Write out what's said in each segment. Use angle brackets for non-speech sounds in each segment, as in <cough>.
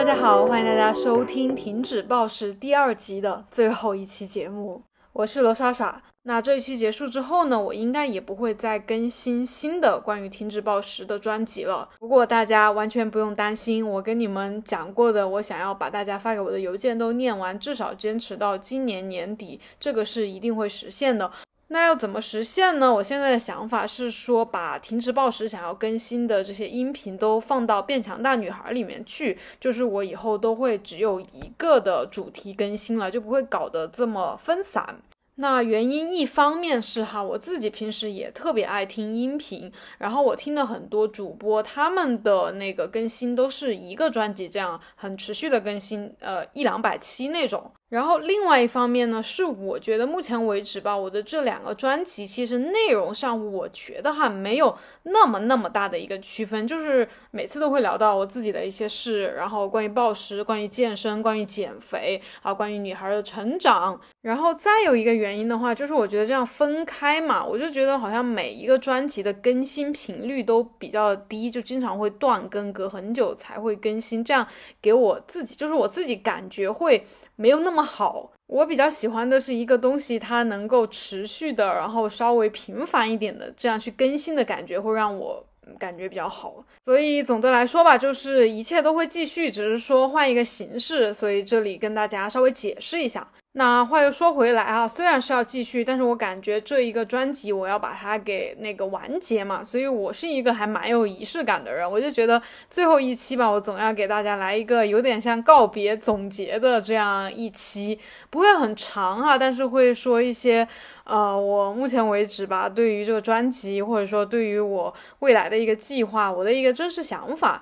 大家好，欢迎大家收听《停止暴食》第二集的最后一期节目，我是罗莎莎。那这一期结束之后呢，我应该也不会再更新新的关于停止暴食的专辑了。不过大家完全不用担心，我跟你们讲过的，我想要把大家发给我的邮件都念完，至少坚持到今年年底，这个是一定会实现的。那要怎么实现呢？我现在的想法是说，把停止暴食想要更新的这些音频都放到变强大女孩里面去，就是我以后都会只有一个的主题更新了，就不会搞得这么分散。那原因一方面是哈，我自己平时也特别爱听音频，然后我听的很多主播他们的那个更新都是一个专辑这样很持续的更新，呃一两百期那种。然后另外一方面呢，是我觉得目前为止吧，我的这两个专辑其实内容上，我觉得哈没有那么那么大的一个区分，就是每次都会聊到我自己的一些事，然后关于暴食、关于健身、关于减肥啊，关于女孩的成长。然后再有一个原因的话，就是我觉得这样分开嘛，我就觉得好像每一个专辑的更新频率都比较低，就经常会断更，隔很久才会更新，这样给我自己就是我自己感觉会。没有那么好，我比较喜欢的是一个东西，它能够持续的，然后稍微频繁一点的这样去更新的感觉，会让我感觉比较好。所以总的来说吧，就是一切都会继续，只是说换一个形式。所以这里跟大家稍微解释一下。那话又说回来啊，虽然是要继续，但是我感觉这一个专辑我要把它给那个完结嘛，所以我是一个还蛮有仪式感的人，我就觉得最后一期吧，我总要给大家来一个有点像告别总结的这样一期，不会很长啊，但是会说一些，呃，我目前为止吧，对于这个专辑或者说对于我未来的一个计划，我的一个真实想法。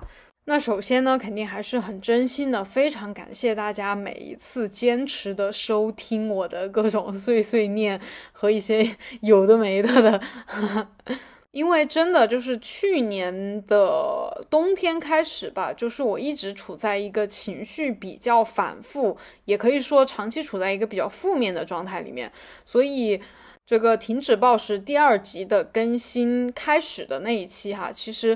那首先呢，肯定还是很真心的，非常感谢大家每一次坚持的收听我的各种碎碎念和一些 <laughs> 有的没的的，<laughs> 因为真的就是去年的冬天开始吧，就是我一直处在一个情绪比较反复，也可以说长期处在一个比较负面的状态里面，所以这个停止暴食第二集的更新开始的那一期哈，其实。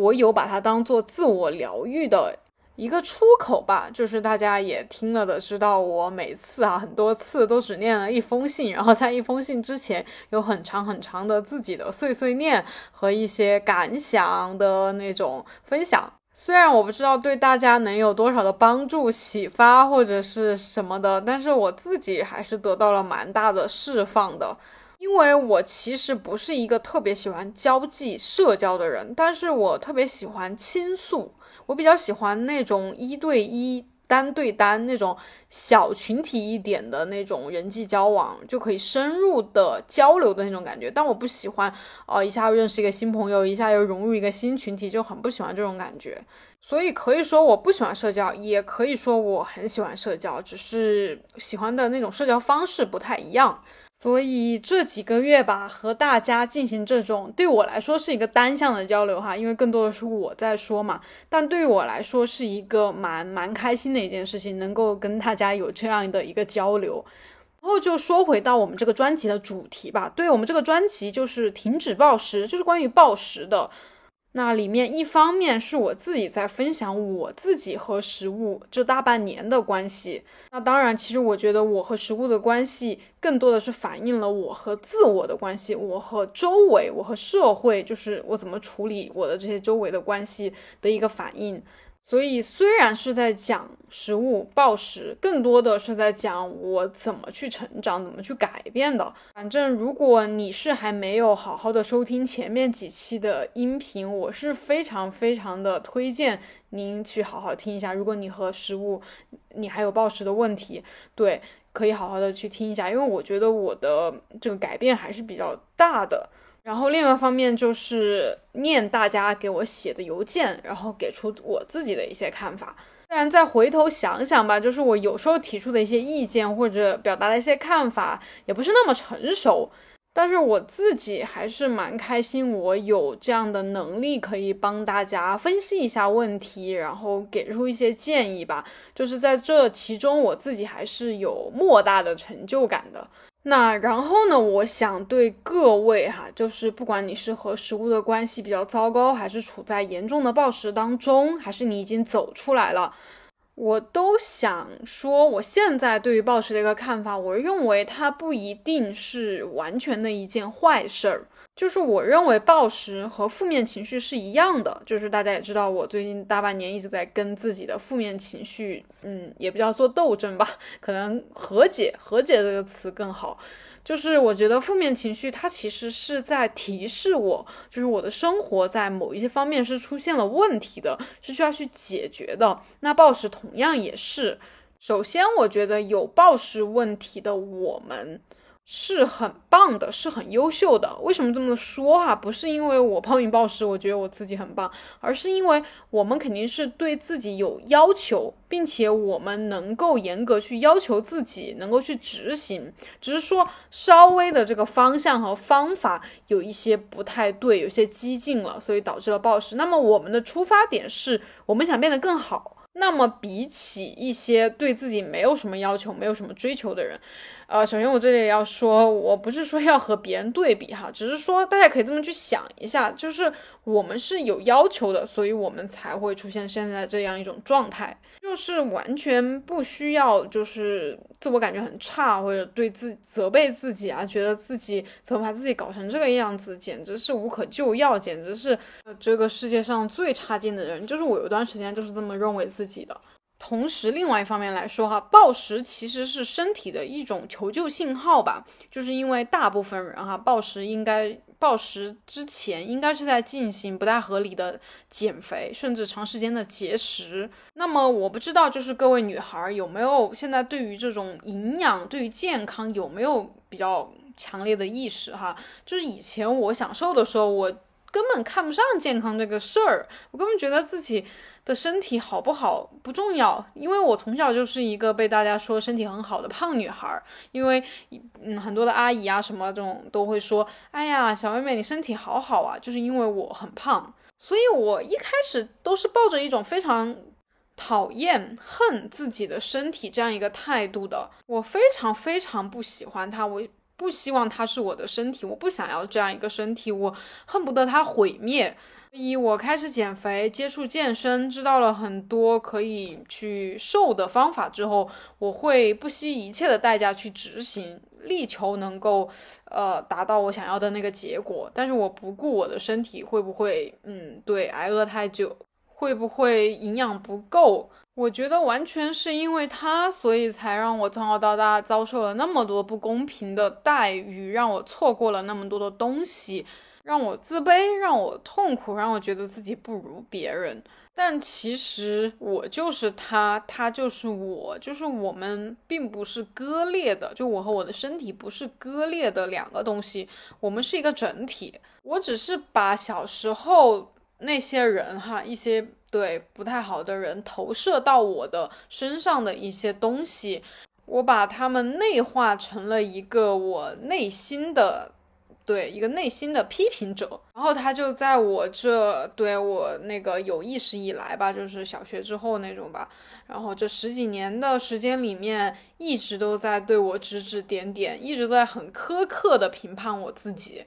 我有把它当做自我疗愈的一个出口吧，就是大家也听了的，知道我每次啊很多次都只念了一封信，然后在一封信之前有很长很长的自己的碎碎念和一些感想的那种分享。虽然我不知道对大家能有多少的帮助、启发或者是什么的，但是我自己还是得到了蛮大的释放的。因为我其实不是一个特别喜欢交际社交的人，但是我特别喜欢倾诉。我比较喜欢那种一对一、单对单那种小群体一点的那种人际交往，就可以深入的交流的那种感觉。但我不喜欢，呃，一下认识一个新朋友，一下又融入一个新群体，就很不喜欢这种感觉。所以可以说我不喜欢社交，也可以说我很喜欢社交，只是喜欢的那种社交方式不太一样。所以这几个月吧，和大家进行这种对我来说是一个单向的交流哈，因为更多的是我在说嘛。但对于我来说是一个蛮蛮开心的一件事情，能够跟大家有这样的一个交流。然后就说回到我们这个专辑的主题吧，对我们这个专辑就是停止暴食，就是关于暴食的。那里面一方面是我自己在分享我自己和食物这大半年的关系，那当然，其实我觉得我和食物的关系更多的是反映了我和自我的关系，我和周围，我和社会，就是我怎么处理我的这些周围的关系的一个反应。所以虽然是在讲食物暴食，更多的是在讲我怎么去成长，怎么去改变的。反正如果你是还没有好好的收听前面几期的音频，我是非常非常的推荐您去好好听一下。如果你和食物，你还有暴食的问题，对，可以好好的去听一下，因为我觉得我的这个改变还是比较大的。然后另外一方面就是念大家给我写的邮件，然后给出我自己的一些看法。虽然再回头想想吧，就是我有时候提出的一些意见或者表达的一些看法，也不是那么成熟，但是我自己还是蛮开心，我有这样的能力可以帮大家分析一下问题，然后给出一些建议吧。就是在这其中，我自己还是有莫大的成就感的。那然后呢？我想对各位哈，就是不管你是和食物的关系比较糟糕，还是处在严重的暴食当中，还是你已经走出来了，我都想说，我现在对于暴食的一个看法，我认为它不一定是完全的一件坏事儿。就是我认为暴食和负面情绪是一样的。就是大家也知道，我最近大半年一直在跟自己的负面情绪，嗯，也不叫做斗争吧，<laughs> 可能和解，和解这个词更好。就是我觉得负面情绪它其实是在提示我，就是我的生活在某一些方面是出现了问题的，是需要去解决的。那暴食同样也是。首先，我觉得有暴食问题的我们。是很棒的，是很优秀的。为什么这么说啊？不是因为我暴饮暴食，我觉得我自己很棒，而是因为我们肯定是对自己有要求，并且我们能够严格去要求自己，能够去执行。只是说稍微的这个方向和方法有一些不太对，有些激进了，所以导致了暴食。那么我们的出发点是我们想变得更好。那么比起一些对自己没有什么要求、没有什么追求的人。呃，首先我这里要说，我不是说要和别人对比哈，只是说大家可以这么去想一下，就是我们是有要求的，所以我们才会出现现在这样一种状态，就是完全不需要，就是自我感觉很差或者对自责备自己啊，觉得自己怎么把自己搞成这个样子，简直是无可救药，简直是这个世界上最差劲的人，就是我有段时间就是这么认为自己的。同时，另外一方面来说，哈，暴食其实是身体的一种求救信号吧。就是因为大部分人哈，暴食应该暴食之前应该是在进行不太合理的减肥，甚至长时间的节食。那么我不知道，就是各位女孩有没有现在对于这种营养、对于健康有没有比较强烈的意识哈？就是以前我想瘦的时候，我根本看不上健康这个事儿，我根本觉得自己。的身体好不好不重要，因为我从小就是一个被大家说身体很好的胖女孩。因为，嗯，很多的阿姨啊什么这种都会说，哎呀，小妹妹你身体好好啊，就是因为我很胖。所以我一开始都是抱着一种非常讨厌、恨自己的身体这样一个态度的。我非常非常不喜欢它，我不希望它是我的身体，我不想要这样一个身体，我恨不得它毁灭。一，我开始减肥，接触健身，知道了很多可以去瘦的方法之后，我会不惜一切的代价去执行，力求能够，呃，达到我想要的那个结果。但是我不顾我的身体会不会，嗯，对，挨饿太久，会不会营养不够？我觉得完全是因为他，所以才让我从小到大遭受了那么多不公平的待遇，让我错过了那么多的东西。让我自卑，让我痛苦，让我觉得自己不如别人。但其实我就是他，他就是我，就是我们并不是割裂的。就我和我的身体不是割裂的两个东西，我们是一个整体。我只是把小时候那些人哈，一些对不太好的人投射到我的身上的一些东西，我把他们内化成了一个我内心的。对一个内心的批评者，然后他就在我这对我那个有意识以来吧，就是小学之后那种吧，然后这十几年的时间里面，一直都在对我指指点点，一直都在很苛刻的评判我自己。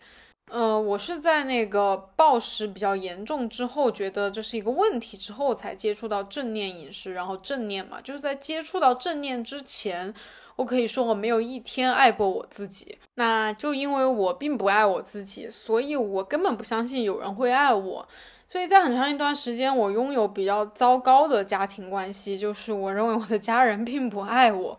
呃，我是在那个暴食比较严重之后，觉得这是一个问题之后，才接触到正念饮食，然后正念嘛，就是在接触到正念之前。我可以说我没有一天爱过我自己，那就因为我并不爱我自己，所以我根本不相信有人会爱我。所以在很长一段时间，我拥有比较糟糕的家庭关系，就是我认为我的家人并不爱我，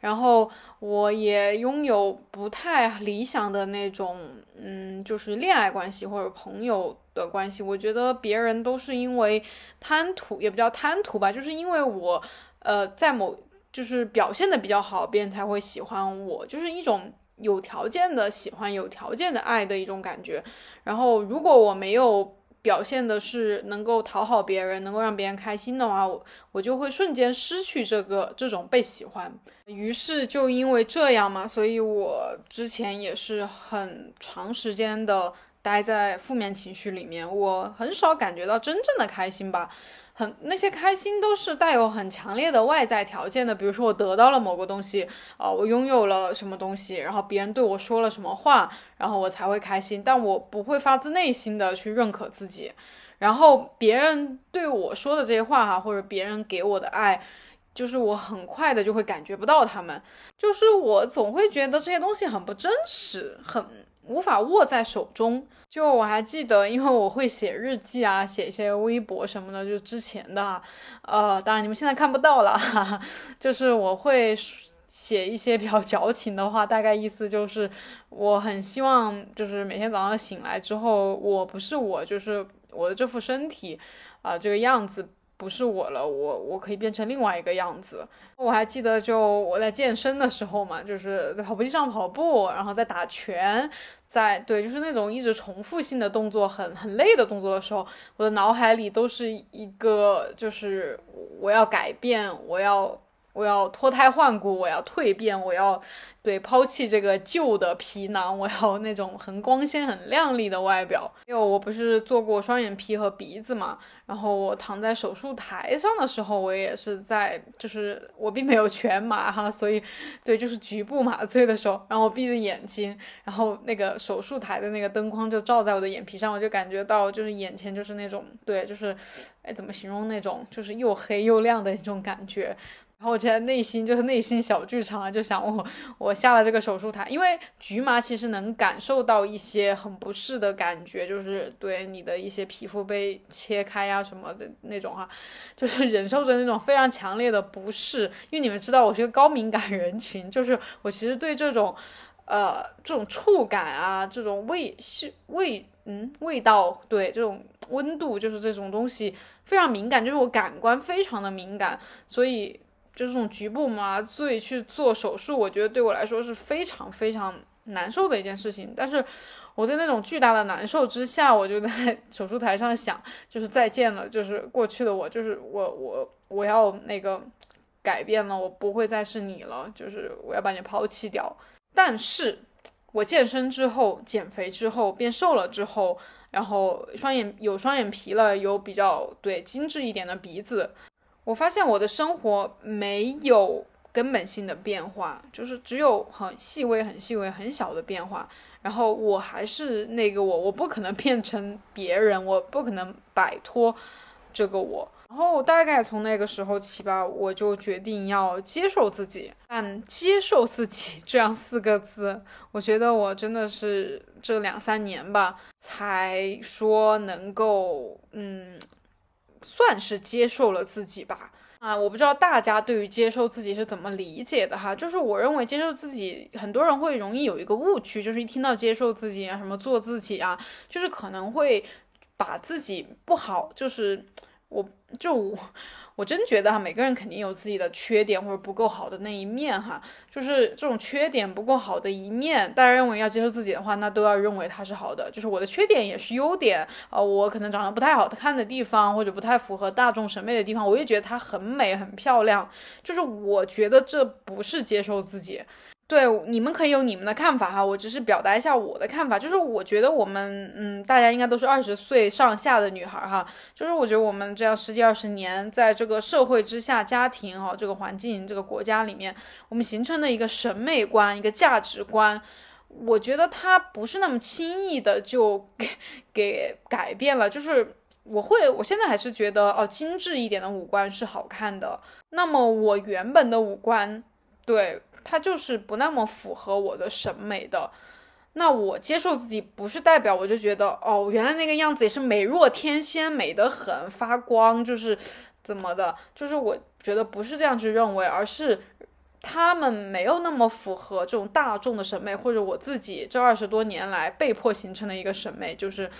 然后我也拥有不太理想的那种，嗯，就是恋爱关系或者朋友的关系。我觉得别人都是因为贪图，也不叫贪图吧，就是因为我，呃，在某。就是表现的比较好，别人才会喜欢我，就是一种有条件的喜欢、有条件的爱的一种感觉。然后，如果我没有表现的是能够讨好别人、能够让别人开心的话，我我就会瞬间失去这个这种被喜欢。于是，就因为这样嘛，所以我之前也是很长时间的待在负面情绪里面，我很少感觉到真正的开心吧。很那些开心都是带有很强烈的外在条件的，比如说我得到了某个东西，啊，我拥有了什么东西，然后别人对我说了什么话，然后我才会开心。但我不会发自内心的去认可自己，然后别人对我说的这些话哈，或者别人给我的爱，就是我很快的就会感觉不到他们，就是我总会觉得这些东西很不真实，很无法握在手中。就我还记得，因为我会写日记啊，写一些微博什么的，就之前的，呃，当然你们现在看不到了，哈哈，就是我会写一些比较矫情的话，大概意思就是我很希望，就是每天早上醒来之后，我不是我，就是我的这副身体，啊，这个样子。不是我了，我我可以变成另外一个样子。我还记得，就我在健身的时候嘛，就是在跑步机上跑步，然后在打拳，在对，就是那种一直重复性的动作，很很累的动作的时候，我的脑海里都是一个，就是我要改变，我要。我要脱胎换骨，我要蜕变，我要对抛弃这个旧的皮囊，我要那种很光鲜、很亮丽的外表。因为我不是做过双眼皮和鼻子嘛，然后我躺在手术台上的时候，我也是在，就是我并没有全麻哈，所以对，就是局部麻醉的时候，然后我闭着眼睛，然后那个手术台的那个灯光就照在我的眼皮上，我就感觉到就是眼前就是那种对，就是哎怎么形容那种就是又黑又亮的那种感觉。然后我现在内心就是内心小剧场啊，就想我我下了这个手术台，因为局麻其实能感受到一些很不适的感觉，就是对你的一些皮肤被切开呀什么的那种哈，就是 <laughs> 忍受着那种非常强烈的不适。因为你们知道我是个高敏感人群，就是我其实对这种呃这种触感啊，这种味是味嗯味道对这种温度就是这种东西非常敏感，就是我感官非常的敏感，所以。就这种局部麻醉去做手术，我觉得对我来说是非常非常难受的一件事情。但是我在那种巨大的难受之下，我就在 <laughs> 手术台上想，就是再见了，就是过去的我，就是我我我要那个改变了，我不会再是你了，就是我要把你抛弃掉。但是我健身之后，减肥之后，变瘦了之后，然后双眼有双眼皮了，有比较对精致一点的鼻子。我发现我的生活没有根本性的变化，就是只有很细微、很细微、很小的变化。然后我还是那个我，我不可能变成别人，我不可能摆脱这个我。然后大概从那个时候起吧，我就决定要接受自己。但接受自己这样四个字，我觉得我真的是这两三年吧，才说能够嗯。算是接受了自己吧，啊，我不知道大家对于接受自己是怎么理解的哈。就是我认为接受自己，很多人会容易有一个误区，就是一听到接受自己啊，什么做自己啊，就是可能会把自己不好，就是我就我。我真觉得哈，每个人肯定有自己的缺点或者不够好的那一面哈，就是这种缺点不够好的一面，大家认为要接受自己的话，那都要认为它是好的。就是我的缺点也是优点啊，我可能长得不太好看的地方，或者不太符合大众审美的地方，我也觉得它很美很漂亮。就是我觉得这不是接受自己。对，你们可以有你们的看法哈，我只是表达一下我的看法，就是我觉得我们，嗯，大家应该都是二十岁上下的女孩哈，就是我觉得我们这样十几二十年，在这个社会之下，家庭哈，这个环境，这个国家里面，我们形成的一个审美观，一个价值观，我觉得它不是那么轻易的就给给改变了，就是我会，我现在还是觉得哦，精致一点的五官是好看的，那么我原本的五官，对。它就是不那么符合我的审美的，那我接受自己不是代表我就觉得哦，原来那个样子也是美若天仙，美得很，发光，就是怎么的，就是我觉得不是这样去认为，而是他们没有那么符合这种大众的审美，或者我自己这二十多年来被迫形成的一个审美，就是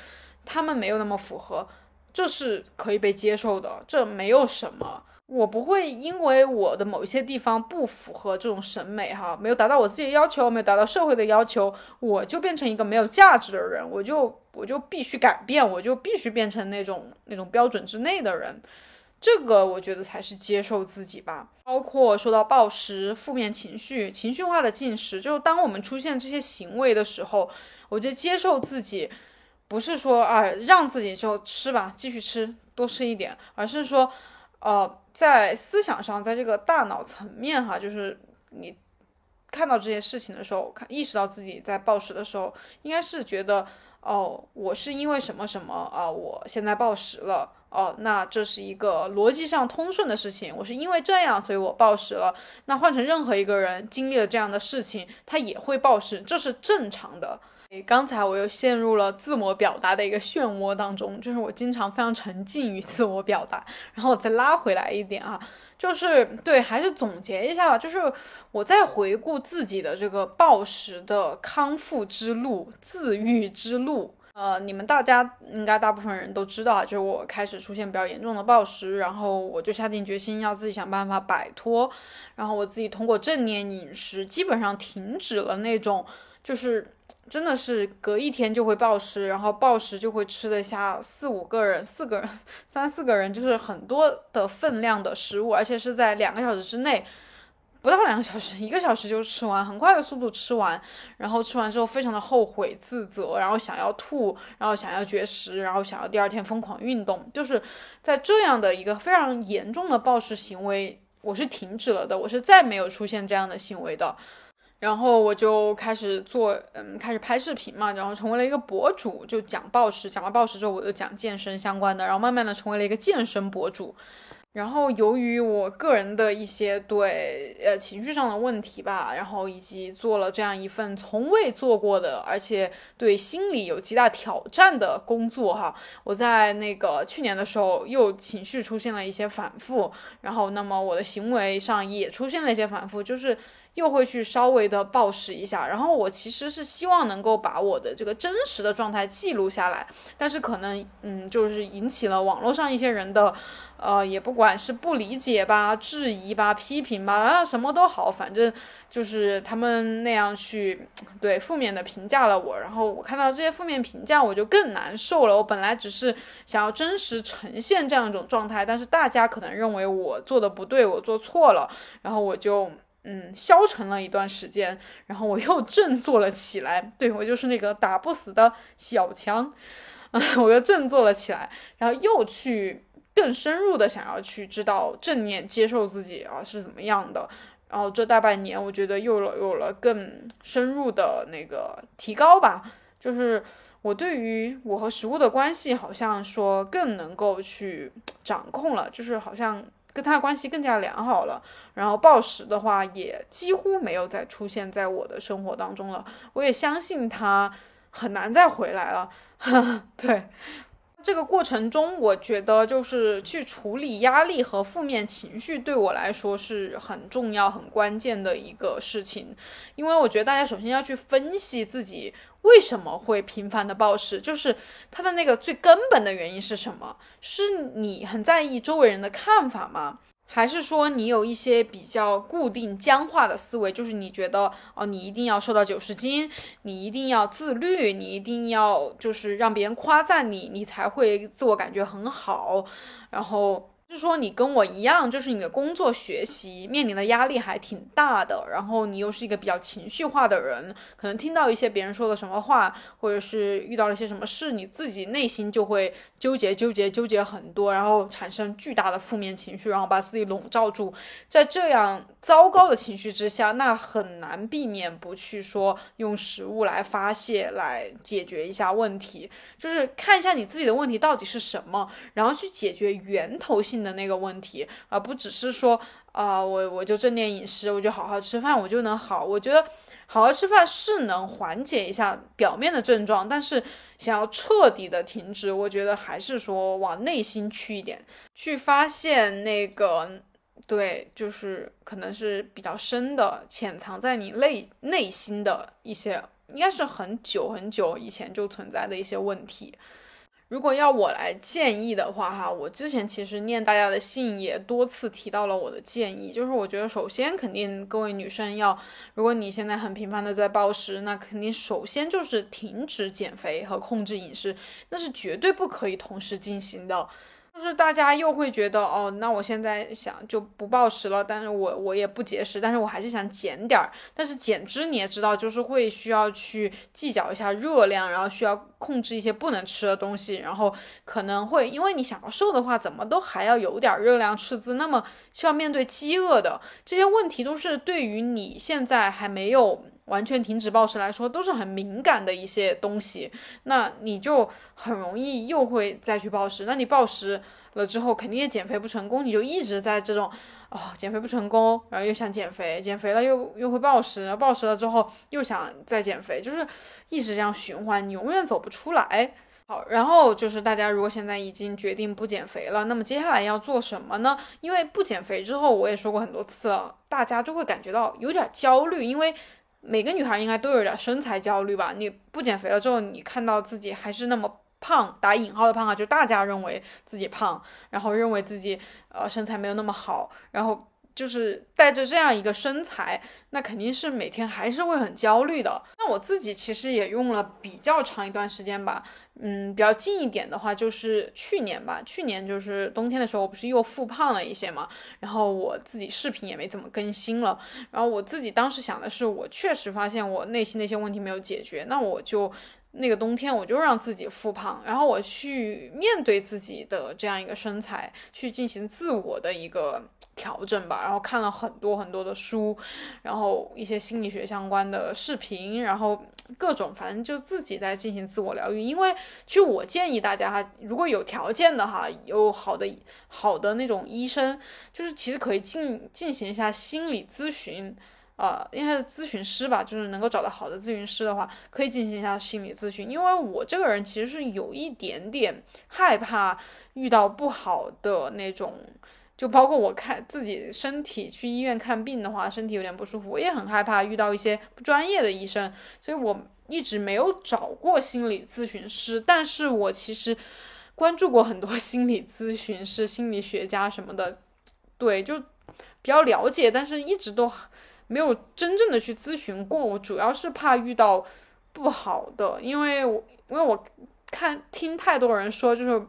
他们没有那么符合，这是可以被接受的，这没有什么。我不会因为我的某一些地方不符合这种审美哈，没有达到我自己的要求，没有达到社会的要求，我就变成一个没有价值的人，我就我就必须改变，我就必须变成那种那种标准之内的人，这个我觉得才是接受自己吧。包括说到暴食、负面情绪、情绪化的进食，就是当我们出现这些行为的时候，我觉得接受自己，不是说啊让自己就吃吧，继续吃，多吃一点，而是说。呃，在思想上，在这个大脑层面哈，就是你看到这些事情的时候，看意识到自己在暴食的时候，应该是觉得哦，我是因为什么什么啊，我现在暴食了哦，那这是一个逻辑上通顺的事情。我是因为这样，所以我暴食了。那换成任何一个人经历了这样的事情，他也会暴食，这是正常的。刚才我又陷入了自我表达的一个漩涡当中，就是我经常非常沉浸于自我表达，然后我再拉回来一点啊，就是对，还是总结一下吧，就是我在回顾自己的这个暴食的康复之路、自愈之路。呃，你们大家应该大部分人都知道，就是我开始出现比较严重的暴食，然后我就下定决心要自己想办法摆脱，然后我自己通过正念饮食，基本上停止了那种就是。真的是隔一天就会暴食，然后暴食就会吃得下四五个人、四个人、三四个人，就是很多的分量的食物，而且是在两个小时之内，不到两个小时，一个小时就吃完，很快的速度吃完，然后吃完之后非常的后悔、自责，然后想要吐，然后想要绝食，然后想要第二天疯狂运动，就是在这样的一个非常严重的暴食行为，我是停止了的，我是再没有出现这样的行为的。然后我就开始做，嗯，开始拍视频嘛，然后成为了一个博主，就讲暴食，讲了暴食之后，我就讲健身相关的，然后慢慢的成为了一个健身博主。然后由于我个人的一些对呃情绪上的问题吧，然后以及做了这样一份从未做过的，而且对心理有极大挑战的工作哈，我在那个去年的时候又情绪出现了一些反复，然后那么我的行为上也出现了一些反复，就是。又会去稍微的暴食一下，然后我其实是希望能够把我的这个真实的状态记录下来，但是可能嗯，就是引起了网络上一些人的，呃，也不管是不理解吧、质疑吧、批评吧，啊，什么都好，反正就是他们那样去对负面的评价了我，然后我看到这些负面评价，我就更难受了。我本来只是想要真实呈现这样一种状态，但是大家可能认为我做的不对，我做错了，然后我就。嗯，消沉了一段时间，然后我又振作了起来。对我就是那个打不死的小强，<laughs> 我又振作了起来，然后又去更深入的想要去知道正念接受自己啊是怎么样的。然后这大半年，我觉得又有了更深入的那个提高吧，就是我对于我和食物的关系，好像说更能够去掌控了，就是好像。跟他的关系更加良好了，然后暴食的话也几乎没有再出现在我的生活当中了。我也相信他很难再回来了。<laughs> 对，这个过程中，我觉得就是去处理压力和负面情绪，对我来说是很重要、很关键的一个事情。因为我觉得大家首先要去分析自己。为什么会频繁的暴食？就是它的那个最根本的原因是什么？是你很在意周围人的看法吗？还是说你有一些比较固定僵化的思维？就是你觉得哦，你一定要瘦到九十斤，你一定要自律，你一定要就是让别人夸赞你，你才会自我感觉很好，然后。是说你跟我一样，就是你的工作学习面临的压力还挺大的，然后你又是一个比较情绪化的人，可能听到一些别人说的什么话，或者是遇到了一些什么事，你自己内心就会纠结、纠结、纠结很多，然后产生巨大的负面情绪，然后把自己笼罩住，在这样糟糕的情绪之下，那很难避免不去说用食物来发泄，来解决一下问题，就是看一下你自己的问题到底是什么，然后去解决源头性。的那个问题，而不只是说啊，我我就正念饮食，我就好好吃饭，我就能好。我觉得好好吃饭是能缓解一下表面的症状，但是想要彻底的停止，我觉得还是说往内心去一点，去发现那个对，就是可能是比较深的，潜藏在你内内心的一些，应该是很久很久以前就存在的一些问题。如果要我来建议的话，哈，我之前其实念大家的信也多次提到了我的建议，就是我觉得首先肯定各位女生要，如果你现在很频繁的在暴食，那肯定首先就是停止减肥和控制饮食，那是绝对不可以同时进行的。就是大家又会觉得哦，那我现在想就不暴食了，但是我我也不节食，但是我还是想减点儿。但是减脂你也知道，就是会需要去计较一下热量，然后需要控制一些不能吃的东西，然后可能会因为你想要瘦的话，怎么都还要有点热量赤字，那么需要面对饥饿的这些问题，都是对于你现在还没有完全停止暴食来说，都是很敏感的一些东西。那你就很容易又会再去暴食。那你暴食了之后，肯定也减肥不成功，你就一直在这种哦，减肥不成功，然后又想减肥，减肥了又又会暴食，暴食了之后又想再减肥，就是一直这样循环，你永远走不出来。好，然后就是大家如果现在已经决定不减肥了，那么接下来要做什么呢？因为不减肥之后，我也说过很多次了，大家就会感觉到有点焦虑，因为每个女孩应该都有点身材焦虑吧？你不减肥了之后，你看到自己还是那么胖，打引号的胖啊，就大家认为自己胖，然后认为自己呃身材没有那么好，然后。就是带着这样一个身材，那肯定是每天还是会很焦虑的。那我自己其实也用了比较长一段时间吧，嗯，比较近一点的话就是去年吧，去年就是冬天的时候，我不是又复胖了一些嘛，然后我自己视频也没怎么更新了，然后我自己当时想的是，我确实发现我内心那些问题没有解决，那我就。那个冬天，我就让自己复胖，然后我去面对自己的这样一个身材，去进行自我的一个调整吧。然后看了很多很多的书，然后一些心理学相关的视频，然后各种，反正就自己在进行自我疗愈。因为其实我建议大家哈，如果有条件的哈，有好的好的那种医生，就是其实可以进进行一下心理咨询。呃，应该是咨询师吧，就是能够找到好的咨询师的话，可以进行一下心理咨询。因为我这个人其实是有一点点害怕遇到不好的那种，就包括我看自己身体去医院看病的话，身体有点不舒服，我也很害怕遇到一些不专业的医生，所以我一直没有找过心理咨询师。但是我其实关注过很多 <laughs> 心理咨询师、心理学家什么的，对，就比较了解，但是一直都。没有真正的去咨询过，我主要是怕遇到不好的，因为我因为我看听太多人说，就是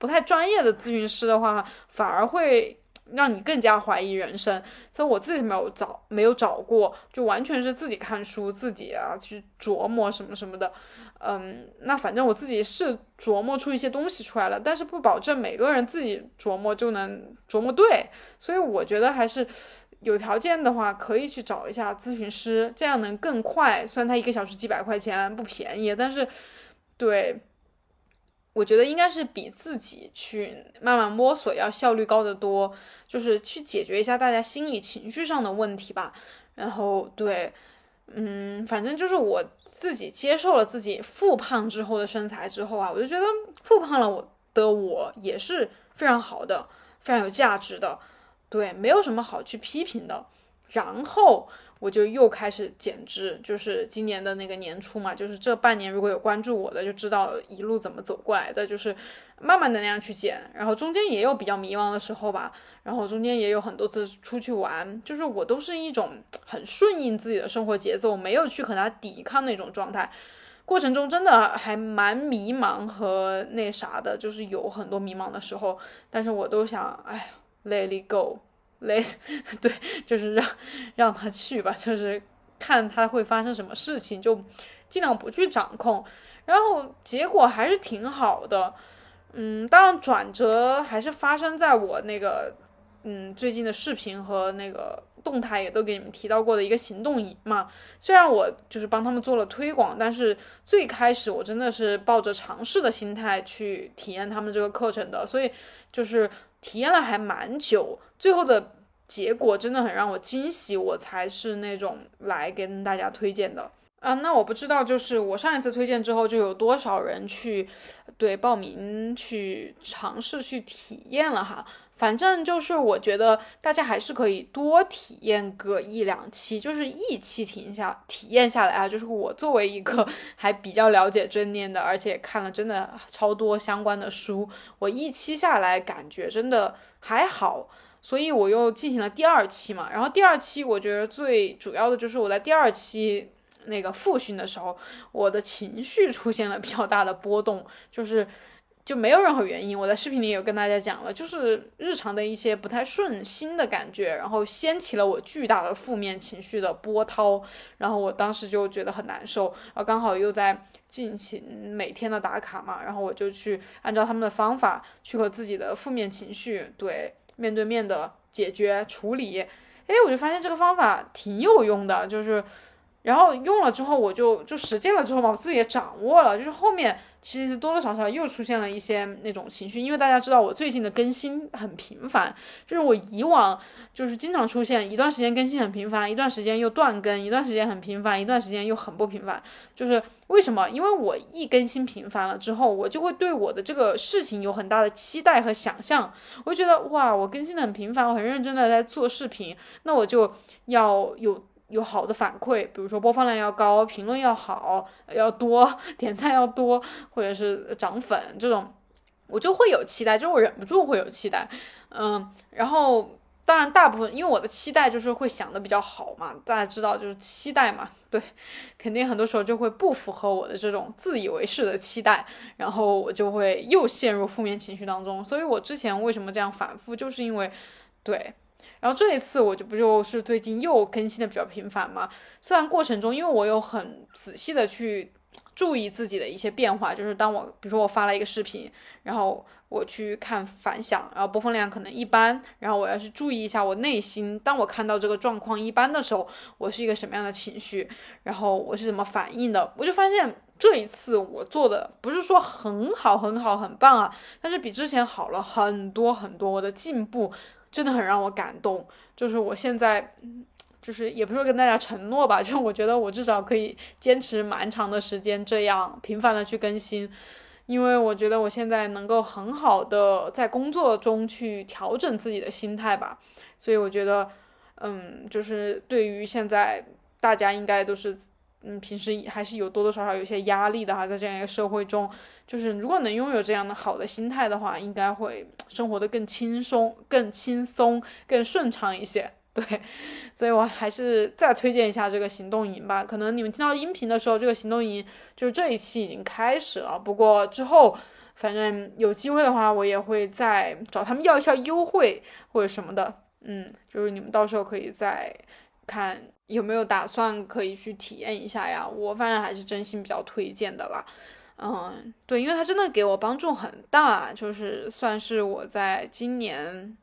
不太专业的咨询师的话，反而会让你更加怀疑人生。所以我自己没有找，没有找过，就完全是自己看书，自己啊去琢磨什么什么的。嗯，那反正我自己是琢磨出一些东西出来了，但是不保证每个人自己琢磨就能琢磨对。所以我觉得还是。有条件的话，可以去找一下咨询师，这样能更快。虽然他一个小时几百块钱不便宜，但是，对，我觉得应该是比自己去慢慢摸索要效率高得多。就是去解决一下大家心理情绪上的问题吧。然后，对，嗯，反正就是我自己接受了自己复胖之后的身材之后啊，我就觉得复胖了我的我也是非常好的，非常有价值的。对，没有什么好去批评的。然后我就又开始减脂，就是今年的那个年初嘛，就是这半年如果有关注我的，就知道一路怎么走过来的，就是慢慢的那样去减。然后中间也有比较迷茫的时候吧，然后中间也有很多次出去玩，就是我都是一种很顺应自己的生活节奏，没有去和他抵抗那种状态。过程中真的还蛮迷茫和那啥的，就是有很多迷茫的时候，但是我都想，哎呀。Let it go go，let <laughs> 对，就是让让他去吧，就是看他会发生什么事情，就尽量不去掌控。然后结果还是挺好的，嗯，当然转折还是发生在我那个，嗯，最近的视频和那个动态也都给你们提到过的一个行动营嘛。虽然我就是帮他们做了推广，但是最开始我真的是抱着尝试的心态去体验他们这个课程的，所以就是。体验了还蛮久，最后的结果真的很让我惊喜，我才是那种来跟大家推荐的啊。那我不知道，就是我上一次推荐之后，就有多少人去对报名去尝试去体验了哈。反正就是我觉得大家还是可以多体验个一两期，就是一期停下体验下来啊。就是我作为一个 <laughs> 还比较了解正念的，而且看了真的超多相关的书，我一期下来感觉真的还好，所以我又进行了第二期嘛。然后第二期我觉得最主要的就是我在第二期那个复训的时候，我的情绪出现了比较大的波动，就是。就没有任何原因，我在视频里有跟大家讲了，就是日常的一些不太顺心的感觉，然后掀起了我巨大的负面情绪的波涛，然后我当时就觉得很难受，然后刚好又在进行每天的打卡嘛，然后我就去按照他们的方法去和自己的负面情绪对面对面的解决处理，哎，我就发现这个方法挺有用的，就是然后用了之后，我就就实践了之后嘛，我自己也掌握了，就是后面。其实多多少少又出现了一些那种情绪，因为大家知道我最近的更新很频繁，就是我以往就是经常出现一段时间更新很频繁，一段时间又断更，一段时间很频繁，一段时间又很不频繁。就是为什么？因为我一更新频繁了之后，我就会对我的这个事情有很大的期待和想象，我就觉得哇，我更新的很频繁，我很认真的在做视频，那我就要有。有好的反馈，比如说播放量要高，评论要好，要多，<laughs> 点赞要多，或者是涨粉这种，我就会有期待，就是我忍不住会有期待，嗯，然后当然大部分因为我的期待就是会想的比较好嘛，大家知道就是期待嘛，<laughs> 对，肯定很多时候就会不符合我的这种自以为是的期待，然后我就会又陷入负面情绪当中，所以我之前为什么这样反复，就是因为对。然后这一次我就不就是最近又更新的比较频繁嘛？虽然过程中，因为我有很仔细的去注意自己的一些变化，就是当我比如说我发了一个视频，然后我去看反响，然后播放量可能一般，然后我要去注意一下我内心，当我看到这个状况一般的时候，我是一个什么样的情绪，然后我是怎么反应的？我就发现这一次我做的不是说很好很好很棒啊，但是比之前好了很多很多，我的进步。真的很让我感动，就是我现在，就是也不是跟大家承诺吧，就我觉得我至少可以坚持蛮长的时间这样频繁的去更新，因为我觉得我现在能够很好的在工作中去调整自己的心态吧，所以我觉得，嗯，就是对于现在大家应该都是，嗯，平时还是有多多少少有些压力的哈，在这样一个社会中。就是如果能拥有这样的好的心态的话，应该会生活的更轻松、更轻松、更顺畅一些。<laughs> 对，所以我还是再推荐一下这个行动营吧。可能你们听到音频的时候，这个行动营就是这一期已经开始了。不过之后，反正有机会的话，我也会再找他们要一下优惠或者什么的。嗯，就是你们到时候可以再看有没有打算可以去体验一下呀。我反正还是真心比较推荐的啦。嗯，对，因为他真的给我帮助很大，就是算是我在今年，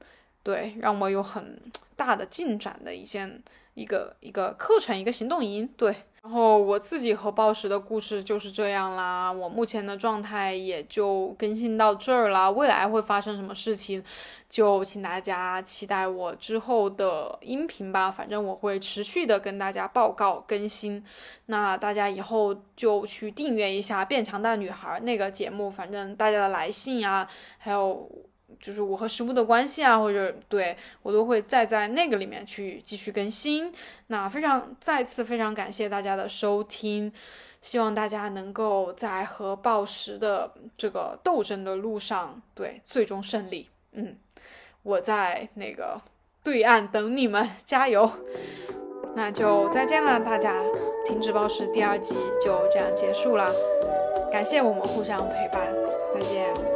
对，让我有很大的进展的一件一个一个课程，一个行动营，对。然后我自己和暴食的故事就是这样啦，我目前的状态也就更新到这儿啦，未来会发生什么事情？就请大家期待我之后的音频吧，反正我会持续的跟大家报告更新。那大家以后就去订阅一下《变强大女孩》那个节目，反正大家的来信啊，还有就是我和食物的关系啊，或者对我都会再在那个里面去继续更新。那非常再次非常感谢大家的收听，希望大家能够在和暴食的这个斗争的路上，对最终胜利。嗯。我在那个对岸等你们，加油！那就再见了，大家。停止暴食第二集就这样结束了，感谢我们互相陪伴，再见。